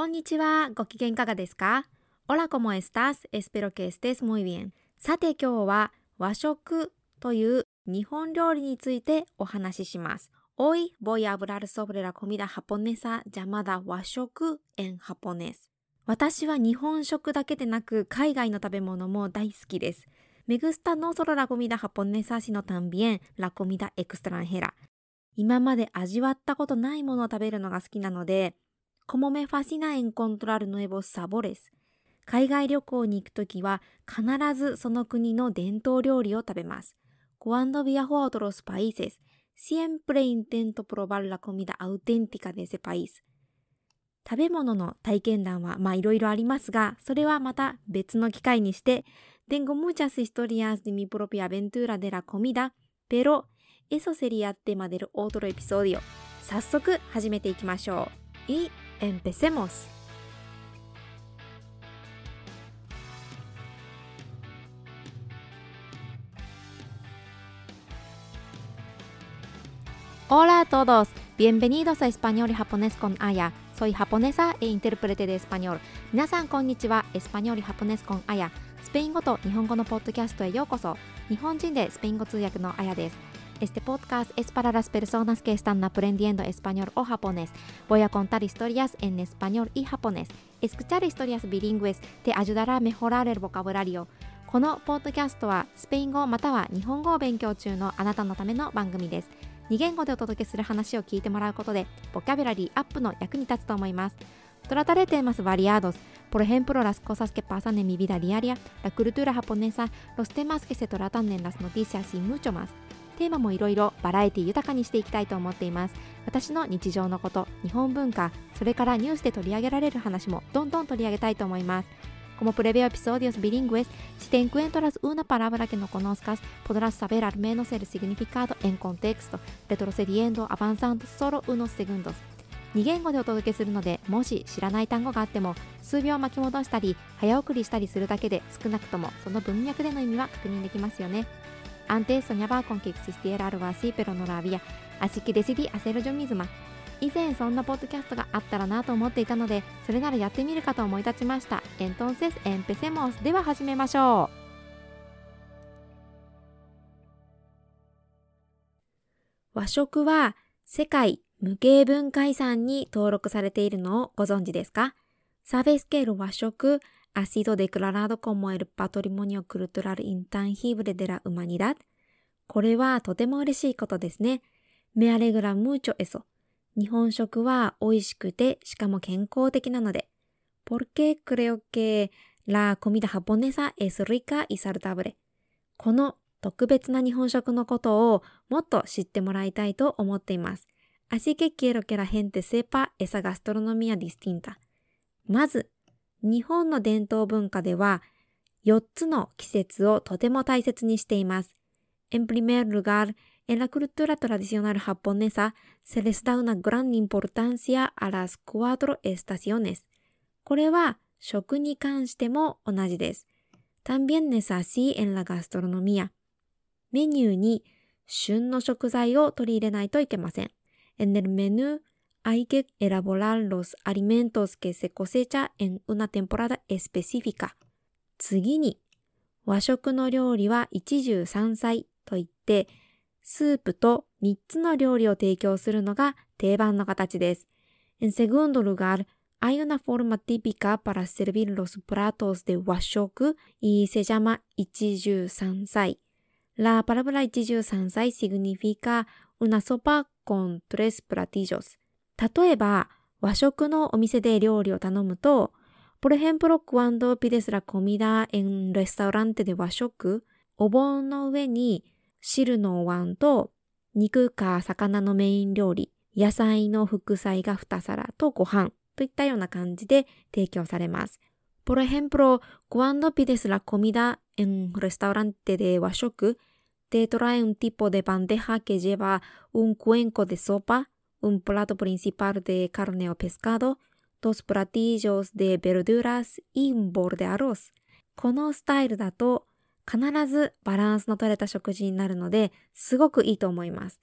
こんにちは。ご機嫌いかがですか？オラコモエスタス、エスペロケステスモイビエン。さて今日は和食という日本料理についてお話しします。おい、ボイアブラルソブレラコミダハポネサ、ジャマダ和食エンハポネス。私は日本食だけでなく海外の食べ物も大好きです。メグスタノソララコミダハポネサシのタンビエン、ラコミダエクストランヘラ。今まで味わったことないものを食べるのが好きなので、como me fascina encontrar nuevos sabores. 海外旅行に行くときは必ずその国の伝統料理を食べます。Cuando viajo a otros países, siempre intento probar la comida auténtica de ese país. 食べ物の体験談はまあいろいろありますが、それはまた別の機会にして、Tengo muchas historias de mi propia aventura de la comida, pero eso sería tema del otro episodio. 早速始めていきましょう。Y empecemos! Hola a todos, bienvenidos a Español y Japonés con Aya. Soy japonesa e intérprete de español. 皆さんこんにちは。エスパニョールハポネスコンアヤ。スペイン語と日本語のポッドキャストへようこそ。日本人でスペイン語通訳のアヤです。 Este podcast es para las personas que están aprendiendo español o japonés. Voy a contar historias en español y japonés. Escuchar historias bilingües te ayudará a mejorar el vocabulario. このポッドキャストはスペイン語または日本語を勉強中のあなたのための番組です。2言語でお届けする話を聞いてもらうことで、ボキャブラリーアップの役に立つと思います。Trataré temas variados, por ejemplo las cosas que pasan en mi vida diaria, la cultura japonesa, los temas que se tratan en las noticias y mucho más. テーマもいろいろバラエティ豊かにしていきたいと思っています。私の日常のこと日本文化それからニュースで取り上げられる話もどんどん取り上げたいと思います。このプレビューエピソディオスビリングエスシテクエントラスウーナパラブラケノコノスカスポドラスサベラルメノセルシグニフィカードエンコンテクストレトロセリエンドアバンサントソロウノセグンドス。2言語でお届けするのでもし知らない単語があっても数秒巻き戻したり早送りしたりするだけで少なくともその文脈での意味は確認できますよね。Antes soñaba con que existiera algo así, pero no lo había, así que decidí hacerlo yo misma. 以前そんなポッドキャストがあったらなと思っていたので、それならやってみるかと思い立ちました。Entonces empecemos. では始めましょう。和食は世界無形文化遺産に登録されているのをご存知ですか ¿Sabes que el 和食 ha sido declarado como el patrimonio cultural intangible de la humanidad? これはとても嬉しいことですね。Me alegra mucho eso. 日本食は美味しくて、しかも健康的なので。Porque creo que la comida japonesa es rica y saludable. この特別な日本食のことをもっと知ってもらいたいと思っています。Así que quiero que la gente sepa esa gastronomía distinta. まず、日本の伝統文化では4つの季節をとても大切にしています。En primer lugar, En la cultura tradicional japonesa se les da una gran importancia a las cuatro estaciones. これは食に関しても同じです。También es así en la gastronomía. メニューに旬の食材を取り入れないといけません。En el menú hay que elaborar los alimentos que se cosecha en una temporada específica. 次に、和食の料理は一汁三菜といって、スープと3つの料理を提供するのが定番の形です。En segundo lugar, hay una forma típica para servir los platos de washoku y se llama 一汁三菜。La palabra 一汁三菜 significa una sopa con tres platillos。 例えば、和食のお店で料理を頼むと、por ejemplo, cuando pides la comida en un restaurante de 和食、お盆の上に汁のお椀と肉か魚のメイン料理、野菜の副菜が2皿とご飯といったような感じで提供されます。Por ejemplo, cuando pides la comida en un restaurante de 和食、te trae un tipo de bandeja que lleva un cuenco de sopa, un plato principal de carne o pescado, dos platillos de verduras y un bol de arroz. このスタイルだと必ずバランスの取れた食事になるので、すごくいいと思います。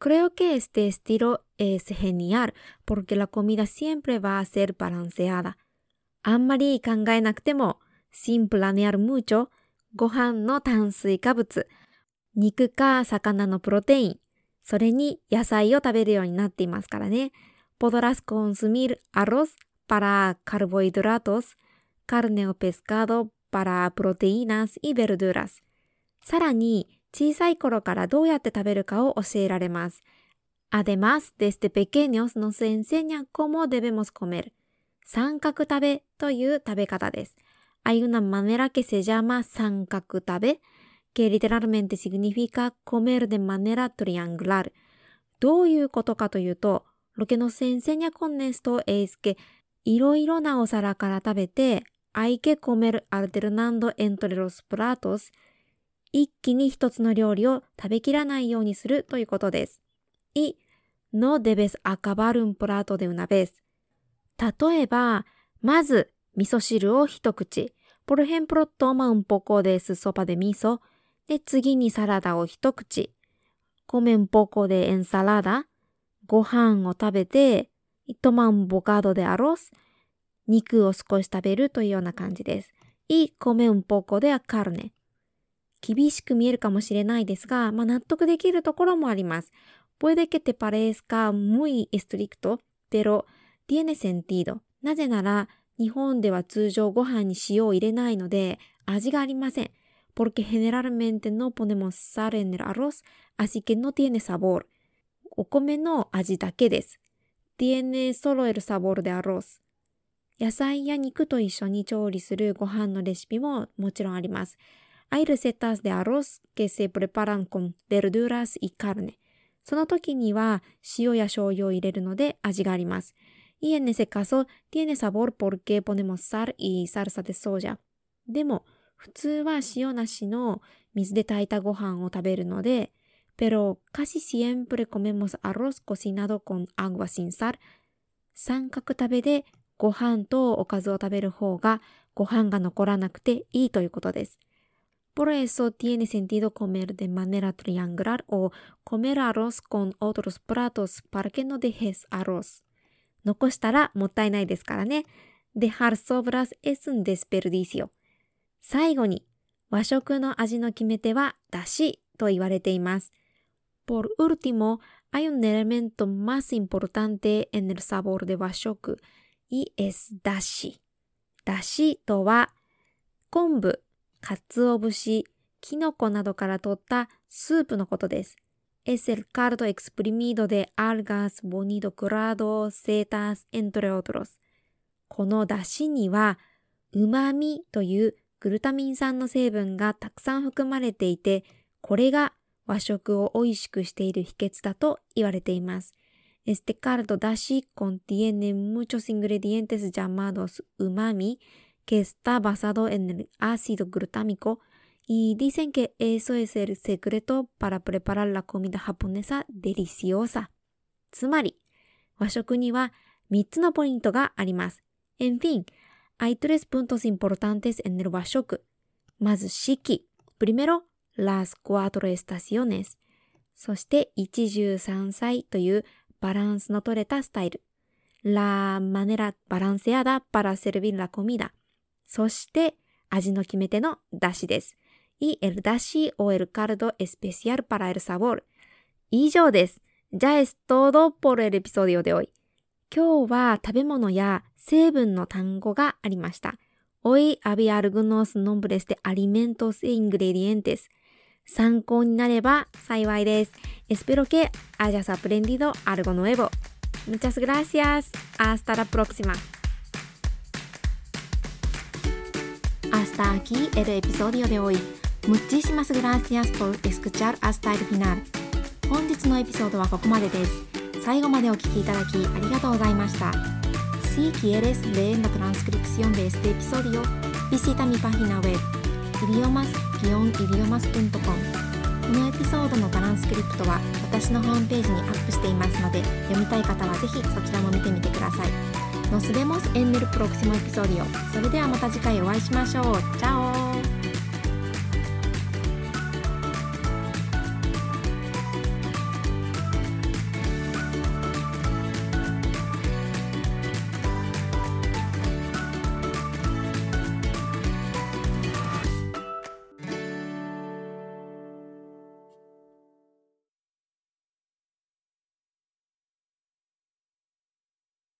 Creo que este estilo es genial porque la comida siempre va a ser balanceada. あんまり考えなくても、sin planear mucho, ご飯の炭水化物、肉か魚のプロテイン、それに野菜を食べるようになっていますからね。Podrás consumir arroz para carbohidratos, carne o pescado para proteínas y verduras. さらに、小さい頃からどうやって食べるかを教えられます。Además, desde pequeños nos enseñan cómo debemos comer. 三角食べという食べ方です。Hay una manera que se llama 三角食べ que literalmente significa comer de どういうことかというと、ロケのセンセニコンネストエイスケ、いろいろなお皿から食べて、アイケコメルアルテルナンドエントレロスプラトス、一気に一つの料理を食べきらないようにするということです。い、のデベスアカバルンプラトでうなべス。例えば、まず、味噌汁を一口。ポルヘンプロットマウンポコデスソパデ味噌。で、次にサラダを一口。コメンポコでエサラダ。ご飯を食べて、イトボカーでアロス。肉を少し食べるというような感じです。イコメンポコでアカルネ。厳しく見えるかもしれないですが、ま、納得できるところもあります。ポエデケパレスカムイエストリクト、ペロ、ティエネセンティード。なぜなら、日本では通常ご飯に塩を入れないので、味がありません。Porque generalmente no ponemos sal en el arroz, así que no tiene sabor. お米の味だけです。tiene solo el sabor de arroz. 野菜や肉と一緒に調理するご飯のレシピももちろんあります。Hay recetas de arroz que se preparan con verduras y carne. その時には塩や醤油を入れるので味があります。Y en ese caso tiene sabor porque ponemos sal y salsa de soya. でも、普通は塩なしの水で炊いたご飯を食べるので、pero casi siempre comemos arroz cocinado con agua sin sal. 三角食べでご飯とおかずを食べる方がご飯が残らなくていいということです。Por eso tiene sentido comer de manera triangular o comer arroz con otros platos para que no dejes arroz. 残したらもったいないですからね。Dejar sobras es un desperdicio. 最後に、和食の味の決め手はだしと言われています。Por último, hay un elemento más importante en el sabor de 和食 y es だし。だしとは、昆布、鰹節、キノコなどから取ったスープのことです。es el caldo exprimido de algas, bonito curado, setas, entre otros. この出汁には、旨味というグルタミン酸の成分がたくさん含まれていて、これが和食を美味しくしている秘訣だと言われています。Este caldo da si contiene muchos ingredientes llamados umami, que está basado en el ácido glutámico, y dicen que eso es el secreto para preparar la comida japonesa deliciosa. つまり、和食には3つのポイントがあります。En fin, hay tres puntos importantes en el 和食。まず四季。primero, las cuatro estaciones。そして一汁三菜というバランスの取れたスタイル。la manera balanceada para servir la comida。そして味の決め手の出汁です。y el dashi o el caldo especial para el sabor。以上です。Ya es todo por el episodio de hoy。今日は食べ物や成分の単語がありました。Hoy había algunos nombres de alimentos e ingredientes。参考になれば幸いです。Espero que hayas aprendido algo nuevo. Muchas gracias. Hasta la próxima. Hasta aquí el episodio de hoy. Muchísimas gracias por escuchar hasta el final. 本日のエピソードはここまでです。最後までお聞きいただきありがとうございました。Si quieres leer la transcripción de este episodio, visita mi página web idiomas-idiomas.com このエピソードのトランスクリプトは私のホームページにアップしていますので読みたい方はぜひそちらも見てみてください。Nos vemos en el próximo episodio. それではまた次回お会いしましょう。チャオ